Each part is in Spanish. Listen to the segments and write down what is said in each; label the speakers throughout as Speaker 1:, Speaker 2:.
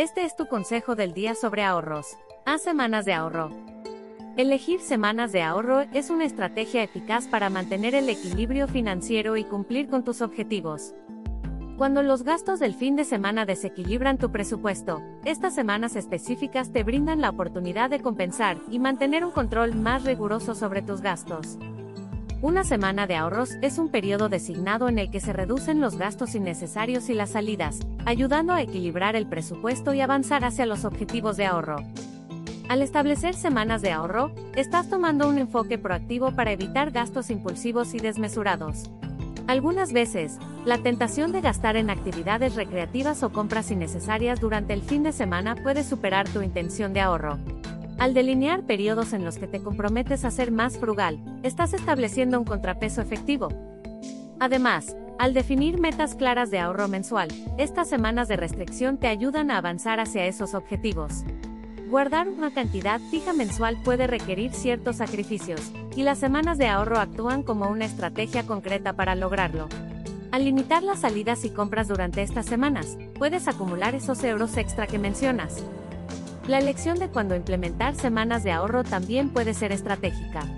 Speaker 1: Este es tu consejo del día sobre ahorros. Haz semanas de ahorro. Elegir semanas de ahorro es una estrategia eficaz para mantener el equilibrio financiero y cumplir con tus objetivos. Cuando los gastos del fin de semana desequilibran tu presupuesto, estas semanas específicas te brindan la oportunidad de compensar y mantener un control más riguroso sobre tus gastos. Una semana de ahorros es un periodo designado en el que se reducen los gastos innecesarios y las salidas, ayudando a equilibrar el presupuesto y avanzar hacia los objetivos de ahorro. Al establecer semanas de ahorro, estás tomando un enfoque proactivo para evitar gastos impulsivos y desmesurados. Algunas veces, la tentación de gastar en actividades recreativas o compras innecesarias durante el fin de semana puede superar tu intención de ahorro. Al delinear periodos en los que te comprometes a ser más frugal, estás estableciendo un contrapeso efectivo. Además, al definir metas claras de ahorro mensual, estas semanas de restricción te ayudan a avanzar hacia esos objetivos. Guardar una cantidad fija mensual puede requerir ciertos sacrificios, y las semanas de ahorro actúan como una estrategia concreta para lograrlo. Al limitar las salidas y compras durante estas semanas, puedes acumular esos euros extra que mencionas. La elección de cuándo implementar semanas de ahorro también puede ser estratégica.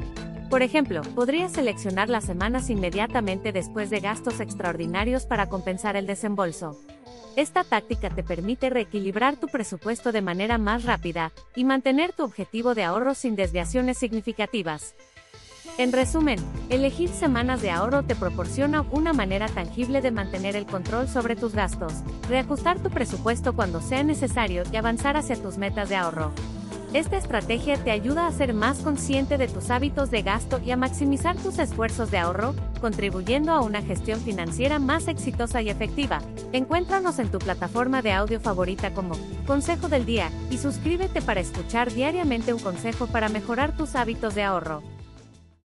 Speaker 1: Por ejemplo, podrías seleccionar las semanas inmediatamente después de gastos extraordinarios para compensar el desembolso. Esta táctica te permite reequilibrar tu presupuesto de manera más rápida y mantener tu objetivo de ahorro sin desviaciones significativas. En resumen, elegir semanas de ahorro te proporciona una manera tangible de mantener el control sobre tus gastos, reajustar tu presupuesto cuando sea necesario y avanzar hacia tus metas de ahorro. Esta estrategia te ayuda a ser más consciente de tus hábitos de gasto y a maximizar tus esfuerzos de ahorro, contribuyendo a una gestión financiera más exitosa y efectiva. Encuéntranos en tu plataforma de audio favorita como Consejo del Día y suscríbete para escuchar diariamente un consejo para mejorar tus hábitos de ahorro.